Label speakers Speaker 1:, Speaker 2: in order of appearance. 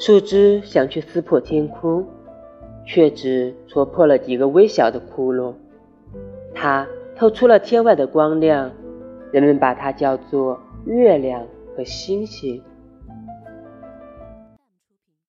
Speaker 1: 树枝想去撕破天空却只戳破了几个微小的窟窿。它透出了天外的光亮人们把它叫做月亮和星星。